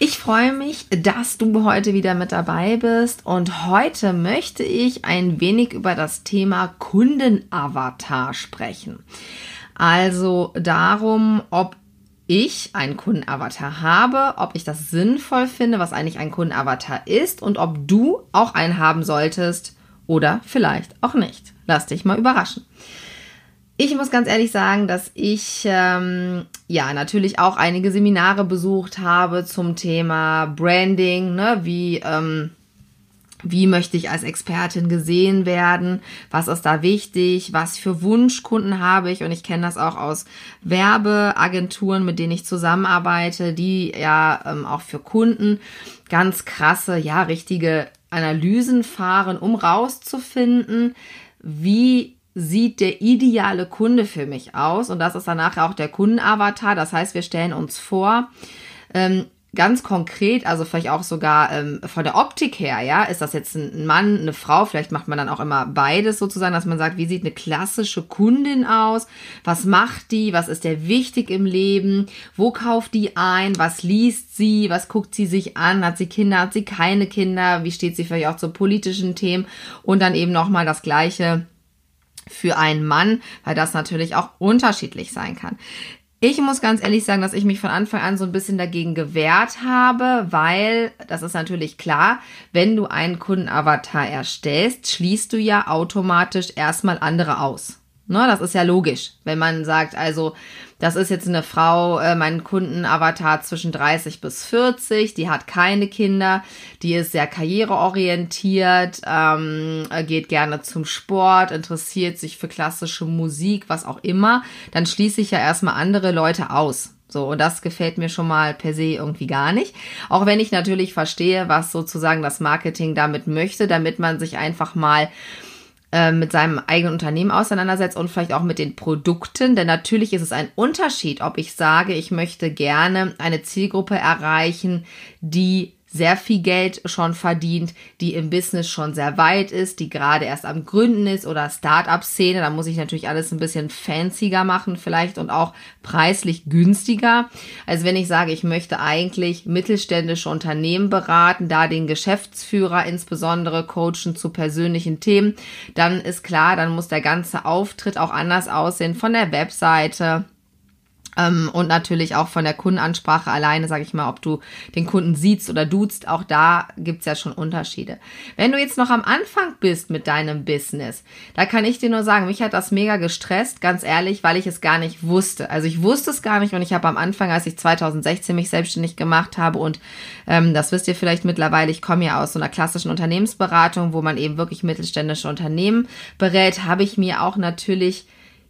Ich freue mich, dass du heute wieder mit dabei bist und heute möchte ich ein wenig über das Thema Kundenavatar sprechen. Also darum, ob ich einen Kundenavatar habe, ob ich das sinnvoll finde, was eigentlich ein Kundenavatar ist und ob du auch einen haben solltest oder vielleicht auch nicht. Lass dich mal überraschen. Ich muss ganz ehrlich sagen, dass ich ähm, ja natürlich auch einige Seminare besucht habe zum Thema Branding, ne, wie ähm, wie möchte ich als Expertin gesehen werden? Was ist da wichtig? Was für Wunschkunden habe ich? Und ich kenne das auch aus Werbeagenturen, mit denen ich zusammenarbeite, die ja ähm, auch für Kunden ganz krasse, ja, richtige Analysen fahren, um rauszufinden, wie sieht der ideale Kunde für mich aus? Und das ist danach auch der Kundenavatar. Das heißt, wir stellen uns vor, ähm, ganz konkret, also vielleicht auch sogar ähm, von der Optik her, ja, ist das jetzt ein Mann, eine Frau, vielleicht macht man dann auch immer beides sozusagen, dass man sagt, wie sieht eine klassische Kundin aus, was macht die, was ist der wichtig im Leben, wo kauft die ein, was liest sie, was guckt sie sich an, hat sie Kinder, hat sie keine Kinder, wie steht sie vielleicht auch zu politischen Themen? Und dann eben nochmal das gleiche für einen Mann, weil das natürlich auch unterschiedlich sein kann. Ich muss ganz ehrlich sagen, dass ich mich von Anfang an so ein bisschen dagegen gewehrt habe, weil das ist natürlich klar, wenn du einen Kundenavatar erstellst, schließt du ja automatisch erstmal andere aus. Ne, das ist ja logisch, wenn man sagt, also das ist jetzt eine Frau, äh, mein Kundenavatar zwischen 30 bis 40, die hat keine Kinder, die ist sehr karriereorientiert, ähm, geht gerne zum Sport, interessiert sich für klassische Musik, was auch immer, dann schließe ich ja erstmal andere Leute aus. So, und das gefällt mir schon mal per se irgendwie gar nicht. Auch wenn ich natürlich verstehe, was sozusagen das Marketing damit möchte, damit man sich einfach mal äh, mit seinem eigenen Unternehmen auseinandersetzt und vielleicht auch mit den Produkten. Denn natürlich ist es ein Unterschied, ob ich sage, ich möchte gerne eine Zielgruppe erreichen, die sehr viel Geld schon verdient, die im Business schon sehr weit ist, die gerade erst am Gründen ist oder Start-up-Szene. Da muss ich natürlich alles ein bisschen fancier machen vielleicht und auch preislich günstiger. Also wenn ich sage, ich möchte eigentlich mittelständische Unternehmen beraten, da den Geschäftsführer insbesondere coachen zu persönlichen Themen, dann ist klar, dann muss der ganze Auftritt auch anders aussehen von der Webseite und natürlich auch von der Kundenansprache alleine, sage ich mal, ob du den Kunden siehst oder duzt, auch da gibt's ja schon Unterschiede. Wenn du jetzt noch am Anfang bist mit deinem Business, da kann ich dir nur sagen, mich hat das mega gestresst, ganz ehrlich, weil ich es gar nicht wusste. Also ich wusste es gar nicht und ich habe am Anfang, als ich 2016 mich selbstständig gemacht habe und ähm, das wisst ihr vielleicht mittlerweile, ich komme ja aus so einer klassischen Unternehmensberatung, wo man eben wirklich mittelständische Unternehmen berät, habe ich mir auch natürlich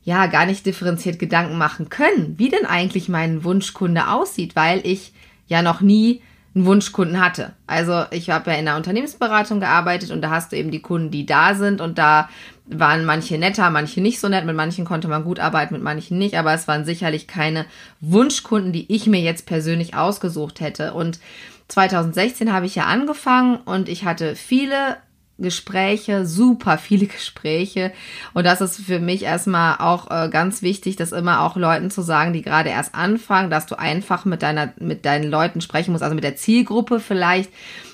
ja gar nicht differenziert Gedanken machen können, wie denn eigentlich mein Wunschkunde aussieht, weil ich ja noch nie einen Wunschkunden hatte. Also ich habe ja in der Unternehmensberatung gearbeitet und da hast du eben die Kunden, die da sind und da waren manche netter, manche nicht so nett, mit manchen konnte man gut arbeiten, mit manchen nicht, aber es waren sicherlich keine Wunschkunden, die ich mir jetzt persönlich ausgesucht hätte. Und 2016 habe ich ja angefangen und ich hatte viele Gespräche, super viele Gespräche. Und das ist für mich erstmal auch äh, ganz wichtig, das immer auch Leuten zu sagen, die gerade erst anfangen, dass du einfach mit deiner, mit deinen Leuten sprechen musst, also mit der Zielgruppe vielleicht,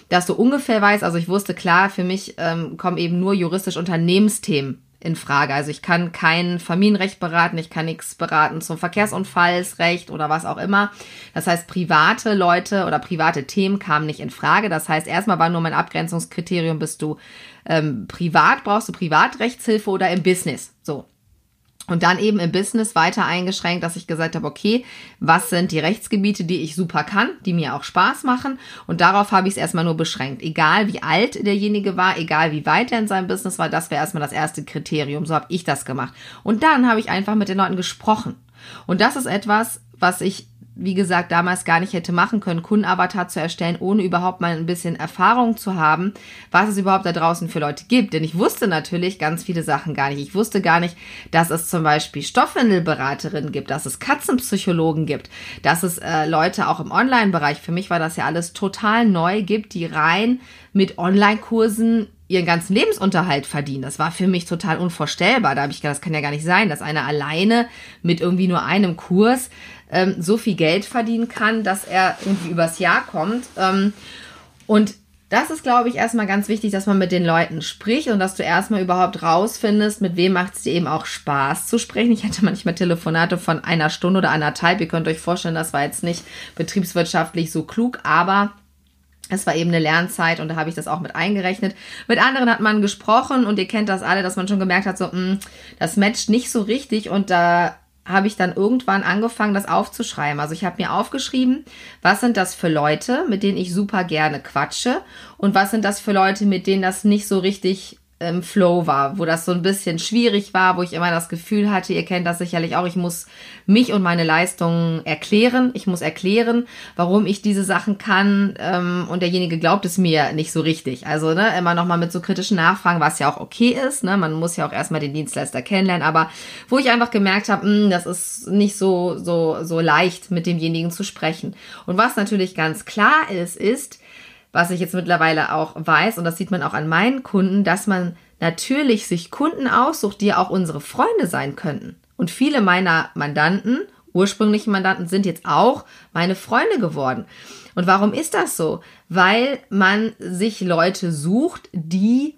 dass du ungefähr weißt, also ich wusste klar, für mich ähm, kommen eben nur juristisch Unternehmensthemen in Frage. Also ich kann kein Familienrecht beraten, ich kann nichts beraten zum Verkehrsunfallsrecht oder was auch immer. Das heißt, private Leute oder private Themen kamen nicht in Frage. Das heißt, erstmal war nur mein Abgrenzungskriterium, bist du ähm, privat, brauchst du Privatrechtshilfe oder im Business. So. Und dann eben im Business weiter eingeschränkt, dass ich gesagt habe, okay, was sind die Rechtsgebiete, die ich super kann, die mir auch Spaß machen. Und darauf habe ich es erstmal nur beschränkt. Egal wie alt derjenige war, egal wie weit er in seinem Business war, das wäre erstmal das erste Kriterium. So habe ich das gemacht. Und dann habe ich einfach mit den Leuten gesprochen. Und das ist etwas, was ich wie gesagt, damals gar nicht hätte machen können, Kundenavatar zu erstellen, ohne überhaupt mal ein bisschen Erfahrung zu haben, was es überhaupt da draußen für Leute gibt. Denn ich wusste natürlich ganz viele Sachen gar nicht. Ich wusste gar nicht, dass es zum Beispiel Stoffwindelberaterinnen gibt, dass es Katzenpsychologen gibt, dass es äh, Leute auch im Online-Bereich, für mich war das ja alles total neu, gibt, die rein mit Online-Kursen ihren ganzen Lebensunterhalt verdienen. Das war für mich total unvorstellbar. Da habe ich gedacht, das kann ja gar nicht sein, dass einer alleine mit irgendwie nur einem Kurs ähm, so viel Geld verdienen kann, dass er irgendwie übers Jahr kommt. Ähm, und das ist, glaube ich, erstmal ganz wichtig, dass man mit den Leuten spricht und dass du erstmal überhaupt rausfindest, mit wem macht es dir eben auch Spaß zu sprechen. Ich hatte manchmal Telefonate von einer Stunde oder anderthalb. Ihr könnt euch vorstellen, das war jetzt nicht betriebswirtschaftlich so klug, aber es war eben eine Lernzeit und da habe ich das auch mit eingerechnet. Mit anderen hat man gesprochen und ihr kennt das alle, dass man schon gemerkt hat, so, mh, hm, das matcht nicht so richtig und da habe ich dann irgendwann angefangen, das aufzuschreiben. Also ich habe mir aufgeschrieben, was sind das für Leute, mit denen ich super gerne quatsche und was sind das für Leute, mit denen das nicht so richtig im Flow war, wo das so ein bisschen schwierig war, wo ich immer das Gefühl hatte, ihr kennt das sicherlich auch, ich muss mich und meine Leistungen erklären. Ich muss erklären, warum ich diese Sachen kann ähm, und derjenige glaubt es mir nicht so richtig. Also ne, immer nochmal mit so kritischen Nachfragen, was ja auch okay ist. Ne? Man muss ja auch erstmal den Dienstleister kennenlernen, aber wo ich einfach gemerkt habe, hm, das ist nicht so, so, so leicht, mit demjenigen zu sprechen. Und was natürlich ganz klar ist, ist, was ich jetzt mittlerweile auch weiß, und das sieht man auch an meinen Kunden, dass man natürlich sich Kunden aussucht, die auch unsere Freunde sein könnten. Und viele meiner Mandanten, ursprünglichen Mandanten, sind jetzt auch meine Freunde geworden. Und warum ist das so? Weil man sich Leute sucht, die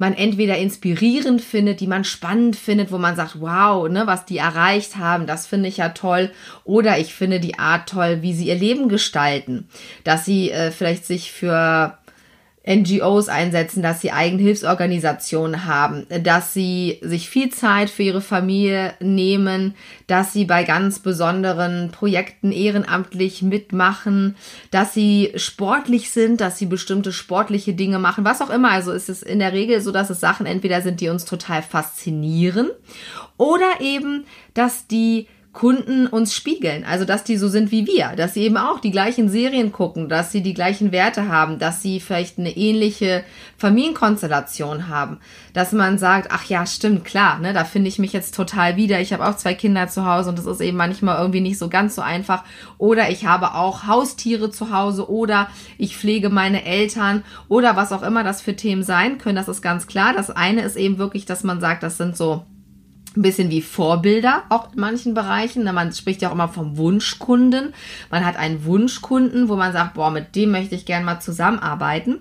man entweder inspirierend findet, die man spannend findet, wo man sagt, wow, ne, was die erreicht haben, das finde ich ja toll. Oder ich finde die Art toll, wie sie ihr Leben gestalten, dass sie äh, vielleicht sich für NGOs einsetzen, dass sie eigene Hilfsorganisationen haben, dass sie sich viel Zeit für ihre Familie nehmen, dass sie bei ganz besonderen Projekten ehrenamtlich mitmachen, dass sie sportlich sind, dass sie bestimmte sportliche Dinge machen, was auch immer. Also ist es in der Regel so, dass es Sachen entweder sind, die uns total faszinieren oder eben, dass die Kunden uns spiegeln. Also, dass die so sind wie wir, dass sie eben auch die gleichen Serien gucken, dass sie die gleichen Werte haben, dass sie vielleicht eine ähnliche Familienkonstellation haben, dass man sagt, ach ja, stimmt, klar, ne, da finde ich mich jetzt total wieder. Ich habe auch zwei Kinder zu Hause und das ist eben manchmal irgendwie nicht so ganz so einfach. Oder ich habe auch Haustiere zu Hause oder ich pflege meine Eltern oder was auch immer das für Themen sein können. Das ist ganz klar. Das eine ist eben wirklich, dass man sagt, das sind so ein bisschen wie Vorbilder, auch in manchen Bereichen. Man spricht ja auch immer vom Wunschkunden. Man hat einen Wunschkunden, wo man sagt, boah, mit dem möchte ich gerne mal zusammenarbeiten.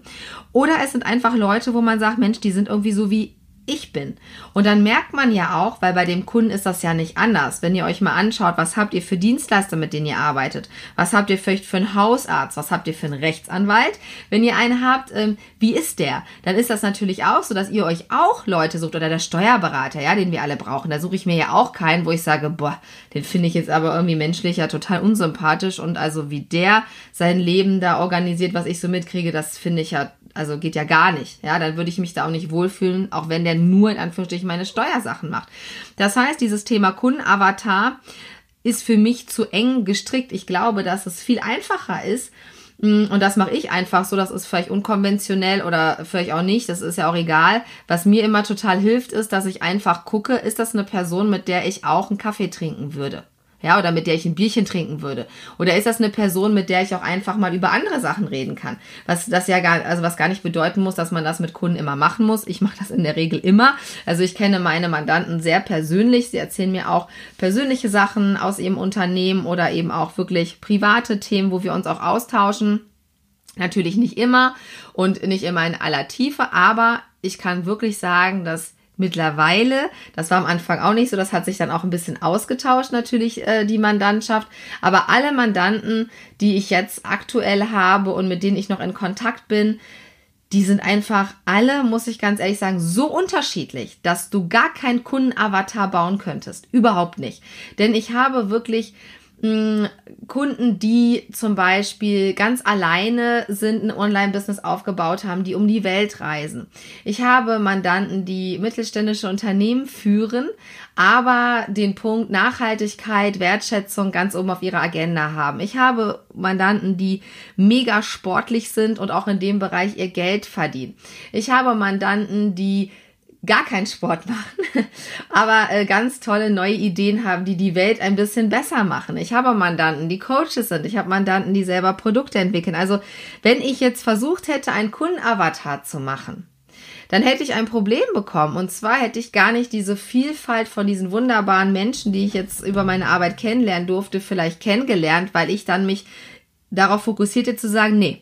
Oder es sind einfach Leute, wo man sagt, Mensch, die sind irgendwie so wie ich bin. Und dann merkt man ja auch, weil bei dem Kunden ist das ja nicht anders. Wenn ihr euch mal anschaut, was habt ihr für Dienstleister, mit denen ihr arbeitet? Was habt ihr vielleicht für einen Hausarzt? Was habt ihr für einen Rechtsanwalt? Wenn ihr einen habt, ähm, wie ist der? Dann ist das natürlich auch so, dass ihr euch auch Leute sucht oder der Steuerberater, ja, den wir alle brauchen. Da suche ich mir ja auch keinen, wo ich sage, boah, den finde ich jetzt aber irgendwie menschlich ja total unsympathisch und also wie der sein Leben da organisiert, was ich so mitkriege, das finde ich ja also geht ja gar nicht. Ja, dann würde ich mich da auch nicht wohlfühlen, auch wenn der nur in Anführungsstrichen meine Steuersachen macht. Das heißt, dieses Thema Kundenavatar ist für mich zu eng gestrickt. Ich glaube, dass es viel einfacher ist, mm, und das mache ich einfach so, das ist vielleicht unkonventionell oder vielleicht auch nicht, das ist ja auch egal. Was mir immer total hilft, ist, dass ich einfach gucke, ist das eine Person, mit der ich auch einen Kaffee trinken würde? Ja, oder mit der ich ein Bierchen trinken würde. Oder ist das eine Person, mit der ich auch einfach mal über andere Sachen reden kann? Was das ja gar, also was gar nicht bedeuten muss, dass man das mit Kunden immer machen muss. Ich mache das in der Regel immer. Also ich kenne meine Mandanten sehr persönlich. Sie erzählen mir auch persönliche Sachen aus ihrem Unternehmen oder eben auch wirklich private Themen, wo wir uns auch austauschen. Natürlich nicht immer und nicht immer in aller Tiefe, aber ich kann wirklich sagen, dass mittlerweile. Das war am Anfang auch nicht so. Das hat sich dann auch ein bisschen ausgetauscht, natürlich, äh, die Mandantschaft. Aber alle Mandanten, die ich jetzt aktuell habe und mit denen ich noch in Kontakt bin, die sind einfach alle, muss ich ganz ehrlich sagen, so unterschiedlich, dass du gar keinen Kundenavatar bauen könntest. Überhaupt nicht. Denn ich habe wirklich Kunden, die zum Beispiel ganz alleine sind, ein Online-Business aufgebaut haben, die um die Welt reisen. Ich habe Mandanten, die mittelständische Unternehmen führen, aber den Punkt Nachhaltigkeit, Wertschätzung ganz oben auf ihrer Agenda haben. Ich habe Mandanten, die mega sportlich sind und auch in dem Bereich ihr Geld verdienen. Ich habe Mandanten, die gar keinen Sport machen, aber äh, ganz tolle neue Ideen haben, die die Welt ein bisschen besser machen. Ich habe Mandanten, die Coaches sind. Ich habe Mandanten, die selber Produkte entwickeln. Also wenn ich jetzt versucht hätte, einen Kundenavatar zu machen, dann hätte ich ein Problem bekommen. Und zwar hätte ich gar nicht diese Vielfalt von diesen wunderbaren Menschen, die ich jetzt über meine Arbeit kennenlernen durfte, vielleicht kennengelernt, weil ich dann mich darauf fokussierte zu sagen, nee,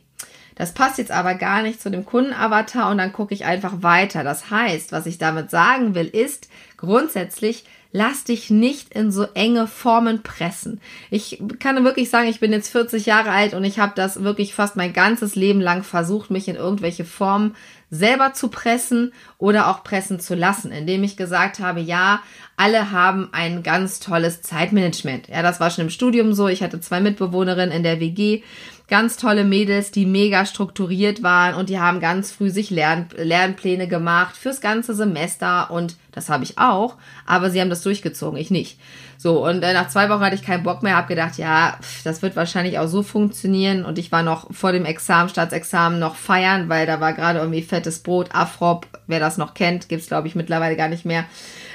das passt jetzt aber gar nicht zu dem Kundenavatar und dann gucke ich einfach weiter. Das heißt, was ich damit sagen will, ist grundsätzlich, lass dich nicht in so enge Formen pressen. Ich kann wirklich sagen, ich bin jetzt 40 Jahre alt und ich habe das wirklich fast mein ganzes Leben lang versucht, mich in irgendwelche Formen selber zu pressen oder auch pressen zu lassen, indem ich gesagt habe, ja, alle haben ein ganz tolles Zeitmanagement. Ja, das war schon im Studium so. Ich hatte zwei Mitbewohnerinnen in der WG ganz tolle Mädels, die mega strukturiert waren und die haben ganz früh sich Lern Lernpläne gemacht fürs ganze Semester und das habe ich auch, aber sie haben das durchgezogen, ich nicht. So, und äh, nach zwei Wochen hatte ich keinen Bock mehr, habe gedacht, ja, pff, das wird wahrscheinlich auch so funktionieren und ich war noch vor dem Examen, Staatsexamen noch feiern, weil da war gerade irgendwie fettes Brot, Afrop, wer das noch kennt, gibt's glaube ich mittlerweile gar nicht mehr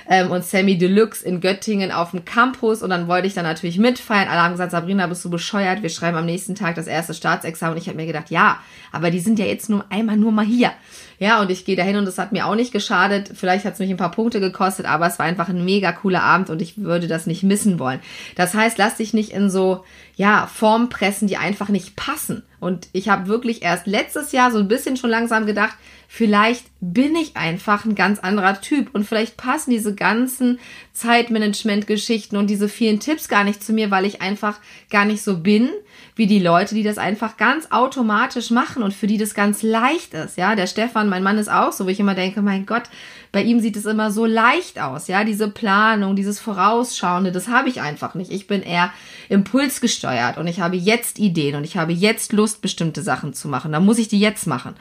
ähm, und Sammy Deluxe in Göttingen auf dem Campus und dann wollte ich dann natürlich mitfeiern. Alle haben gesagt, Sabrina, bist du bescheuert? Wir schreiben am nächsten Tag das erste Staatsexamen und ich habe mir gedacht, ja, aber die sind ja jetzt nur einmal nur mal hier. Ja, und ich gehe dahin und das hat mir auch nicht geschadet. Vielleicht hat es mich ein paar Punkte gekostet, aber es war einfach ein mega cooler Abend und ich würde das nicht missen wollen. Das heißt, lass dich nicht in so, ja, Form pressen, die einfach nicht passen. Und ich habe wirklich erst letztes Jahr so ein bisschen schon langsam gedacht, vielleicht bin ich einfach ein ganz anderer Typ. Und vielleicht passen diese ganzen Zeitmanagement-Geschichten und diese vielen Tipps gar nicht zu mir, weil ich einfach gar nicht so bin wie die Leute, die das einfach ganz automatisch machen und für die das ganz leicht ist. Ja, der Stefan, mein Mann ist auch so, wo ich immer denke, mein Gott, bei ihm sieht es immer so leicht aus. Ja, diese Planung, dieses Vorausschauende, das habe ich einfach nicht. Ich bin eher impulsgesteuert und ich habe jetzt Ideen und ich habe jetzt Lust, bestimmte Sachen zu machen. Da muss ich die jetzt machen.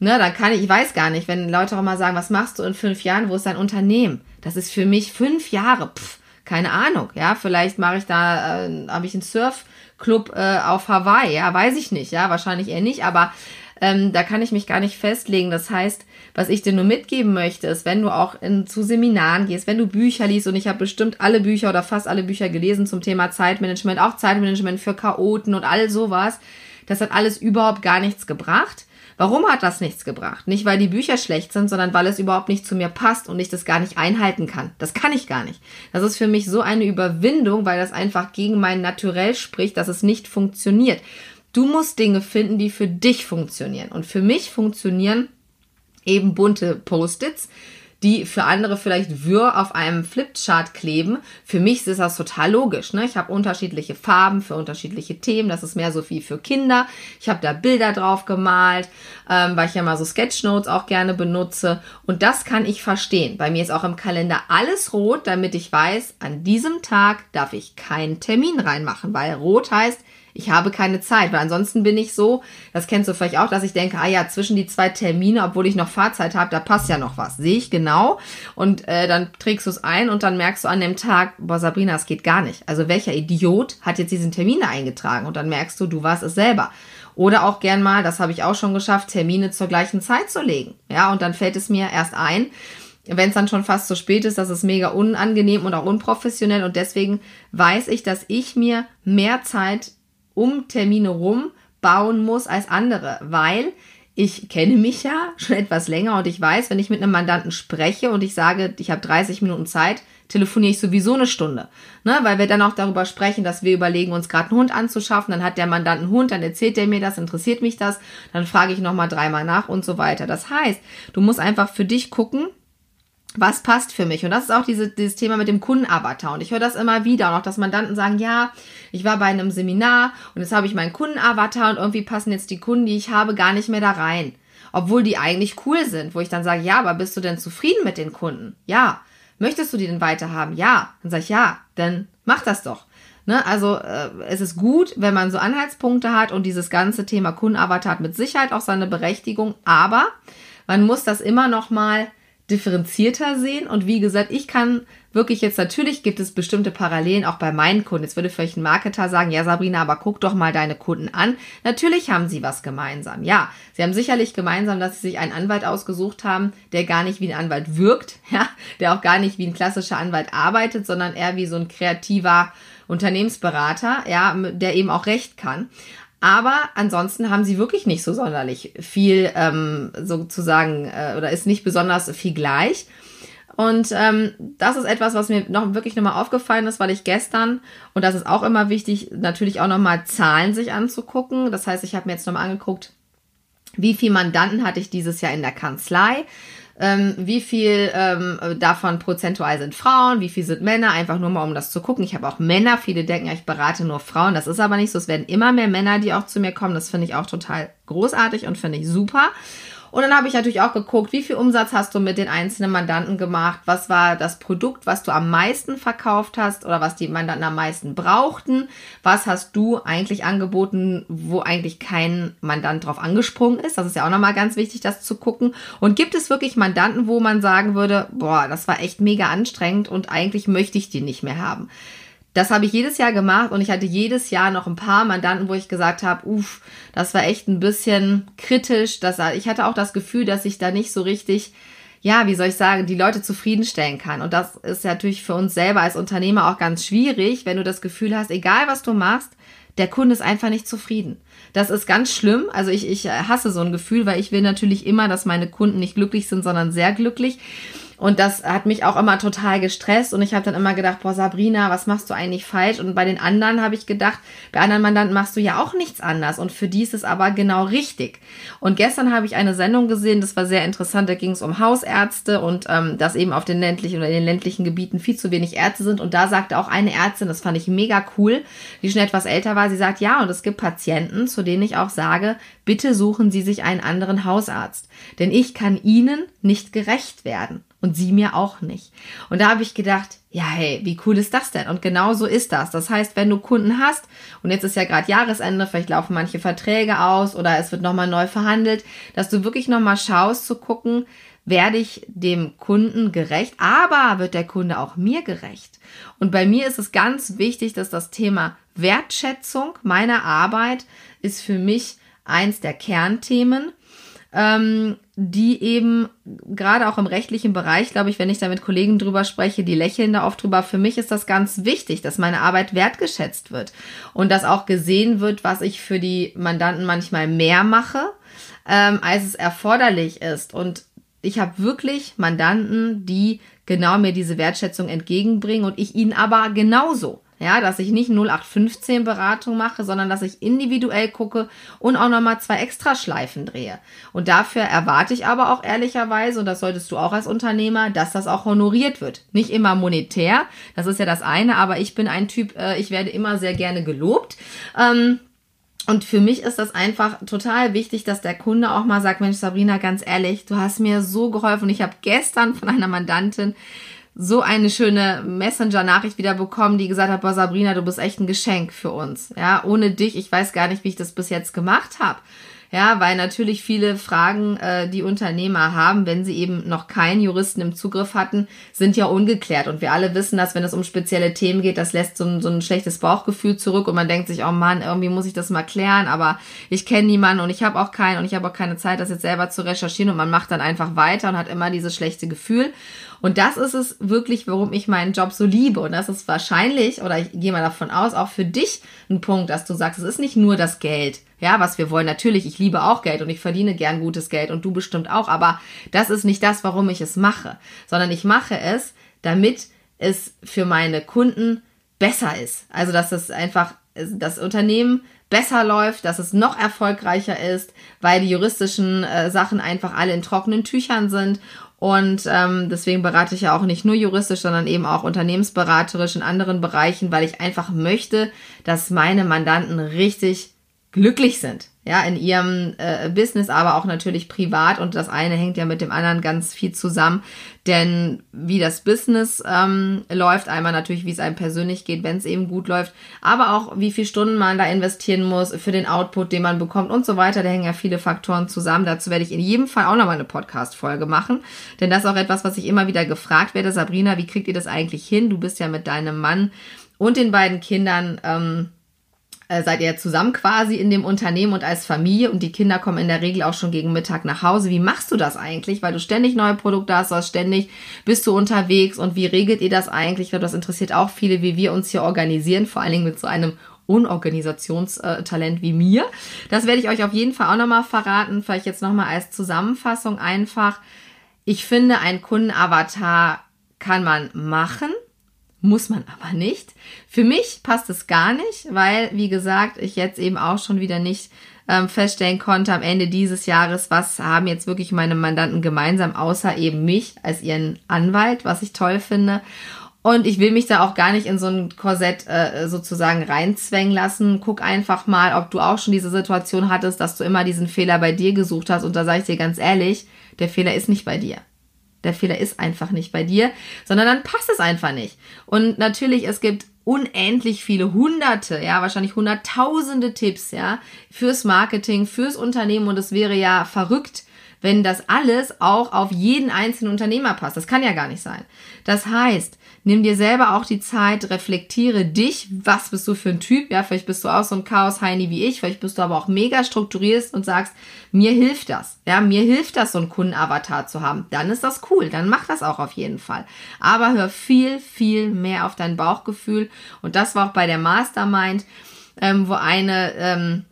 Ne, dann kann ich, ich weiß gar nicht, wenn Leute auch mal sagen, was machst du in fünf Jahren, wo ist dein Unternehmen? Das ist für mich fünf Jahre, pff, keine Ahnung, ja, vielleicht mache ich da, äh, habe ich einen Surfclub äh, auf Hawaii, ja, weiß ich nicht, ja, wahrscheinlich eher nicht, aber ähm, da kann ich mich gar nicht festlegen. Das heißt, was ich dir nur mitgeben möchte, ist, wenn du auch in, zu Seminaren gehst, wenn du Bücher liest, und ich habe bestimmt alle Bücher oder fast alle Bücher gelesen zum Thema Zeitmanagement, auch Zeitmanagement für Chaoten und all sowas, das hat alles überhaupt gar nichts gebracht. Warum hat das nichts gebracht? Nicht, weil die Bücher schlecht sind, sondern weil es überhaupt nicht zu mir passt und ich das gar nicht einhalten kann. Das kann ich gar nicht. Das ist für mich so eine Überwindung, weil das einfach gegen mein Naturell spricht, dass es nicht funktioniert. Du musst Dinge finden, die für dich funktionieren. Und für mich funktionieren eben bunte Post-its, die für andere vielleicht wirr auf einem Flipchart kleben. Für mich ist das total logisch. Ne? Ich habe unterschiedliche Farben für unterschiedliche Themen. Das ist mehr so wie für Kinder. Ich habe da Bilder drauf gemalt, ähm, weil ich ja mal so Sketchnotes auch gerne benutze. Und das kann ich verstehen. Bei mir ist auch im Kalender alles rot, damit ich weiß, an diesem Tag darf ich keinen Termin reinmachen, weil rot heißt, ich habe keine Zeit, weil ansonsten bin ich so, das kennst du vielleicht auch, dass ich denke, ah ja, zwischen die zwei Termine, obwohl ich noch Fahrzeit habe, da passt ja noch was. Sehe ich genau. Und äh, dann trägst du es ein und dann merkst du an dem Tag, boah, Sabrina, es geht gar nicht. Also welcher Idiot hat jetzt diesen Termin eingetragen? Und dann merkst du, du warst es selber. Oder auch gern mal, das habe ich auch schon geschafft, Termine zur gleichen Zeit zu legen. Ja, und dann fällt es mir erst ein, wenn es dann schon fast zu spät ist, das ist mega unangenehm und auch unprofessionell. Und deswegen weiß ich, dass ich mir mehr Zeit um Termine rum bauen muss als andere, weil ich kenne mich ja schon etwas länger und ich weiß, wenn ich mit einem Mandanten spreche und ich sage, ich habe 30 Minuten Zeit, telefoniere ich sowieso eine Stunde. Ne? Weil wir dann auch darüber sprechen, dass wir überlegen, uns gerade einen Hund anzuschaffen. Dann hat der Mandant einen Hund, dann erzählt er mir das, interessiert mich das. Dann frage ich nochmal dreimal nach und so weiter. Das heißt, du musst einfach für dich gucken, was passt für mich? Und das ist auch diese, dieses Thema mit dem Kundenavatar. Und ich höre das immer wieder. Und auch, dass Mandanten sagen, ja, ich war bei einem Seminar und jetzt habe ich meinen Kundenavatar und irgendwie passen jetzt die Kunden, die ich habe, gar nicht mehr da rein. Obwohl die eigentlich cool sind, wo ich dann sage, ja, aber bist du denn zufrieden mit den Kunden? Ja. Möchtest du die denn weiterhaben? Ja. Dann sage ich, ja, dann mach das doch. Ne? Also äh, es ist gut, wenn man so Anhaltspunkte hat und dieses ganze Thema Kundenavatar hat mit Sicherheit auch seine Berechtigung, aber man muss das immer noch mal differenzierter sehen. Und wie gesagt, ich kann wirklich jetzt, natürlich gibt es bestimmte Parallelen auch bei meinen Kunden. Jetzt würde vielleicht ein Marketer sagen, ja Sabrina, aber guck doch mal deine Kunden an. Natürlich haben sie was gemeinsam. Ja, sie haben sicherlich gemeinsam, dass sie sich einen Anwalt ausgesucht haben, der gar nicht wie ein Anwalt wirkt, ja, der auch gar nicht wie ein klassischer Anwalt arbeitet, sondern eher wie so ein kreativer Unternehmensberater, ja, der eben auch Recht kann. Aber ansonsten haben sie wirklich nicht so sonderlich viel ähm, sozusagen äh, oder ist nicht besonders viel gleich. Und ähm, das ist etwas, was mir noch wirklich nochmal aufgefallen ist, weil ich gestern, und das ist auch immer wichtig, natürlich auch nochmal Zahlen sich anzugucken. Das heißt, ich habe mir jetzt nochmal angeguckt, wie viele Mandanten hatte ich dieses Jahr in der Kanzlei ähm, wie viel ähm, davon prozentual sind Frauen, wie viel sind Männer, einfach nur mal um das zu gucken. Ich habe auch Männer, viele denken ja, ich berate nur Frauen, das ist aber nicht so. Es werden immer mehr Männer, die auch zu mir kommen, das finde ich auch total großartig und finde ich super. Und dann habe ich natürlich auch geguckt, wie viel Umsatz hast du mit den einzelnen Mandanten gemacht? Was war das Produkt, was du am meisten verkauft hast oder was die Mandanten am meisten brauchten? Was hast du eigentlich angeboten, wo eigentlich kein Mandant drauf angesprungen ist? Das ist ja auch nochmal ganz wichtig, das zu gucken. Und gibt es wirklich Mandanten, wo man sagen würde, boah, das war echt mega anstrengend und eigentlich möchte ich die nicht mehr haben? Das habe ich jedes Jahr gemacht und ich hatte jedes Jahr noch ein paar Mandanten, wo ich gesagt habe, uff, das war echt ein bisschen kritisch. Das, ich hatte auch das Gefühl, dass ich da nicht so richtig, ja, wie soll ich sagen, die Leute zufriedenstellen kann. Und das ist natürlich für uns selber als Unternehmer auch ganz schwierig, wenn du das Gefühl hast, egal was du machst, der Kunde ist einfach nicht zufrieden. Das ist ganz schlimm. Also ich, ich hasse so ein Gefühl, weil ich will natürlich immer, dass meine Kunden nicht glücklich sind, sondern sehr glücklich. Und das hat mich auch immer total gestresst und ich habe dann immer gedacht, boah, Sabrina, was machst du eigentlich falsch? Und bei den anderen habe ich gedacht, bei anderen Mandanten machst du ja auch nichts anders und für die ist es aber genau richtig. Und gestern habe ich eine Sendung gesehen, das war sehr interessant, da ging es um Hausärzte und ähm, dass eben auf den ländlichen oder in den ländlichen Gebieten viel zu wenig Ärzte sind. Und da sagte auch eine Ärztin, das fand ich mega cool, die schon etwas älter war, sie sagt, ja, und es gibt Patienten, zu denen ich auch sage, bitte suchen Sie sich einen anderen Hausarzt, denn ich kann Ihnen nicht gerecht werden und sie mir auch nicht. Und da habe ich gedacht, ja, hey, wie cool ist das denn? Und genau so ist das. Das heißt, wenn du Kunden hast, und jetzt ist ja gerade Jahresende, vielleicht laufen manche Verträge aus oder es wird nochmal neu verhandelt, dass du wirklich nochmal schaust zu gucken, werde ich dem Kunden gerecht, aber wird der Kunde auch mir gerecht? Und bei mir ist es ganz wichtig, dass das Thema Wertschätzung meiner Arbeit ist für mich eins der Kernthemen ähm, die eben gerade auch im rechtlichen Bereich, glaube ich, wenn ich da mit Kollegen drüber spreche, die lächeln da oft drüber. Für mich ist das ganz wichtig, dass meine Arbeit wertgeschätzt wird und dass auch gesehen wird, was ich für die Mandanten manchmal mehr mache, ähm, als es erforderlich ist. Und ich habe wirklich Mandanten, die genau mir diese Wertschätzung entgegenbringen und ich ihnen aber genauso. Ja, dass ich nicht 0815 Beratung mache, sondern dass ich individuell gucke und auch nochmal zwei Extraschleifen drehe. Und dafür erwarte ich aber auch ehrlicherweise, und das solltest du auch als Unternehmer, dass das auch honoriert wird. Nicht immer monetär, das ist ja das eine, aber ich bin ein Typ, äh, ich werde immer sehr gerne gelobt. Ähm, und für mich ist das einfach total wichtig, dass der Kunde auch mal sagt, Mensch, Sabrina, ganz ehrlich, du hast mir so geholfen. Ich habe gestern von einer Mandantin so eine schöne Messenger-Nachricht wieder bekommen, die gesagt hat, boah, Sabrina, du bist echt ein Geschenk für uns. Ja, ohne dich, ich weiß gar nicht, wie ich das bis jetzt gemacht habe. Ja, weil natürlich viele Fragen, äh, die Unternehmer haben, wenn sie eben noch keinen Juristen im Zugriff hatten, sind ja ungeklärt. Und wir alle wissen, dass wenn es um spezielle Themen geht, das lässt so ein, so ein schlechtes Bauchgefühl zurück und man denkt sich, oh Mann, irgendwie muss ich das mal klären, aber ich kenne niemanden und ich habe auch keinen und ich habe auch keine Zeit, das jetzt selber zu recherchieren und man macht dann einfach weiter und hat immer dieses schlechte Gefühl. Und das ist es wirklich, warum ich meinen Job so liebe. Und das ist wahrscheinlich, oder ich gehe mal davon aus, auch für dich ein Punkt, dass du sagst, es ist nicht nur das Geld, ja, was wir wollen. Natürlich, ich liebe auch Geld und ich verdiene gern gutes Geld und du bestimmt auch, aber das ist nicht das, warum ich es mache, sondern ich mache es, damit es für meine Kunden besser ist. Also, dass es einfach das Unternehmen besser läuft, dass es noch erfolgreicher ist, weil die juristischen äh, Sachen einfach alle in trockenen Tüchern sind und ähm, deswegen berate ich ja auch nicht nur juristisch, sondern eben auch unternehmensberaterisch in anderen Bereichen, weil ich einfach möchte, dass meine Mandanten richtig glücklich sind. Ja, in ihrem äh, Business, aber auch natürlich privat. Und das eine hängt ja mit dem anderen ganz viel zusammen, denn wie das Business ähm, läuft, einmal natürlich, wie es einem persönlich geht, wenn es eben gut läuft, aber auch wie viel Stunden man da investieren muss für den Output, den man bekommt und so weiter, da hängen ja viele Faktoren zusammen. Dazu werde ich in jedem Fall auch nochmal eine Podcast-Folge machen, denn das ist auch etwas, was ich immer wieder gefragt werde, Sabrina, wie kriegt ihr das eigentlich hin? Du bist ja mit deinem Mann und den beiden Kindern ähm, äh, seid ihr zusammen quasi in dem Unternehmen und als Familie und die Kinder kommen in der Regel auch schon gegen Mittag nach Hause. Wie machst du das eigentlich? Weil du ständig neue Produkte hast, du hast ständig bist du unterwegs und wie regelt ihr das eigentlich? Ich glaube, das interessiert auch viele, wie wir uns hier organisieren, vor allen Dingen mit so einem Unorganisationstalent wie mir. Das werde ich euch auf jeden Fall auch nochmal verraten. Vielleicht jetzt nochmal als Zusammenfassung einfach. Ich finde, ein Kundenavatar kann man machen muss man aber nicht. Für mich passt es gar nicht, weil, wie gesagt, ich jetzt eben auch schon wieder nicht ähm, feststellen konnte am Ende dieses Jahres, was haben jetzt wirklich meine Mandanten gemeinsam, außer eben mich als ihren Anwalt, was ich toll finde. Und ich will mich da auch gar nicht in so ein Korsett äh, sozusagen reinzwängen lassen. Guck einfach mal, ob du auch schon diese Situation hattest, dass du immer diesen Fehler bei dir gesucht hast. Und da sage ich dir ganz ehrlich, der Fehler ist nicht bei dir. Der Fehler ist einfach nicht bei dir, sondern dann passt es einfach nicht. Und natürlich, es gibt unendlich viele hunderte, ja, wahrscheinlich hunderttausende Tipps, ja, fürs Marketing, fürs Unternehmen und es wäre ja verrückt, wenn das alles auch auf jeden einzelnen Unternehmer passt. Das kann ja gar nicht sein. Das heißt, nimm dir selber auch die Zeit, reflektiere dich, was bist du für ein Typ, ja, vielleicht bist du auch so ein Chaos-Heini wie ich, vielleicht bist du aber auch mega strukturiert und sagst, mir hilft das, ja, mir hilft das, so einen Kundenavatar zu haben, dann ist das cool, dann mach das auch auf jeden Fall. Aber hör viel, viel mehr auf dein Bauchgefühl. Und das war auch bei der Mastermind, ähm, wo eine, ähm,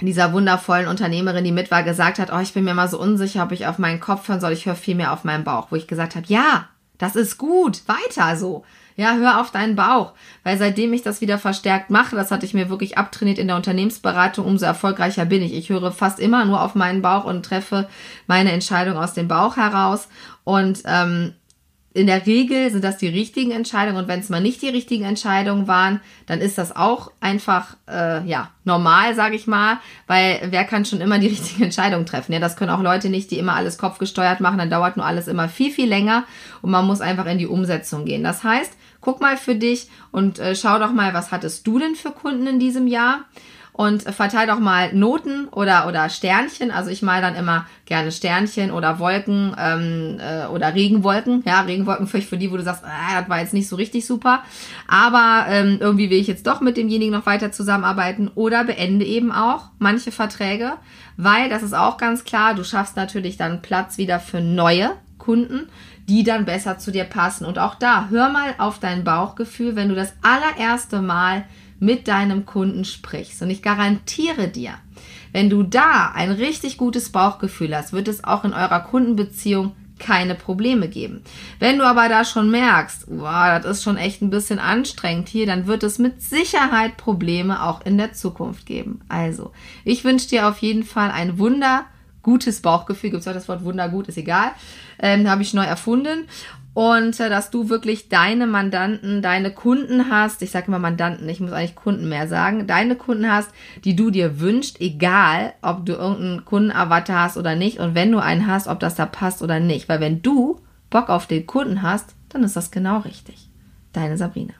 dieser wundervollen Unternehmerin, die mit war, gesagt hat, oh, ich bin mir mal so unsicher, ob ich auf meinen Kopf hören soll, ich höre viel mehr auf meinen Bauch, wo ich gesagt habe, ja, das ist gut, weiter so. Ja, hör auf deinen Bauch, weil seitdem ich das wieder verstärkt mache, das hatte ich mir wirklich abtrainiert in der Unternehmensberatung, umso erfolgreicher bin ich. Ich höre fast immer nur auf meinen Bauch und treffe meine Entscheidung aus dem Bauch heraus. Und ähm, in der Regel sind das die richtigen Entscheidungen und wenn es mal nicht die richtigen Entscheidungen waren, dann ist das auch einfach äh, ja normal, sage ich mal, weil wer kann schon immer die richtigen Entscheidungen treffen? Ja, das können auch Leute nicht, die immer alles kopfgesteuert machen. Dann dauert nur alles immer viel viel länger und man muss einfach in die Umsetzung gehen. Das heißt, guck mal für dich und äh, schau doch mal, was hattest du denn für Kunden in diesem Jahr? Und verteile doch mal Noten oder, oder Sternchen. Also ich mal dann immer gerne Sternchen oder Wolken ähm, äh, oder Regenwolken. Ja, Regenwolken vielleicht für die, wo du sagst, ah, das war jetzt nicht so richtig super. Aber ähm, irgendwie will ich jetzt doch mit demjenigen noch weiter zusammenarbeiten oder beende eben auch manche Verträge, weil das ist auch ganz klar, du schaffst natürlich dann Platz wieder für neue Kunden, die dann besser zu dir passen. Und auch da, hör mal auf dein Bauchgefühl, wenn du das allererste Mal mit deinem Kunden sprichst. Und ich garantiere dir, wenn du da ein richtig gutes Bauchgefühl hast, wird es auch in eurer Kundenbeziehung keine Probleme geben. Wenn du aber da schon merkst, wow, das ist schon echt ein bisschen anstrengend hier, dann wird es mit Sicherheit Probleme auch in der Zukunft geben. Also, ich wünsche dir auf jeden Fall ein wunder gutes Bauchgefühl. Gibt es auch das Wort wundergut, ist egal. Ähm, Habe ich neu erfunden und äh, dass du wirklich deine Mandanten, deine Kunden hast, ich sage immer Mandanten, ich muss eigentlich Kunden mehr sagen, deine Kunden hast, die du dir wünscht, egal ob du irgendeinen Kundenavatar hast oder nicht und wenn du einen hast, ob das da passt oder nicht, weil wenn du Bock auf den Kunden hast, dann ist das genau richtig. Deine Sabrina.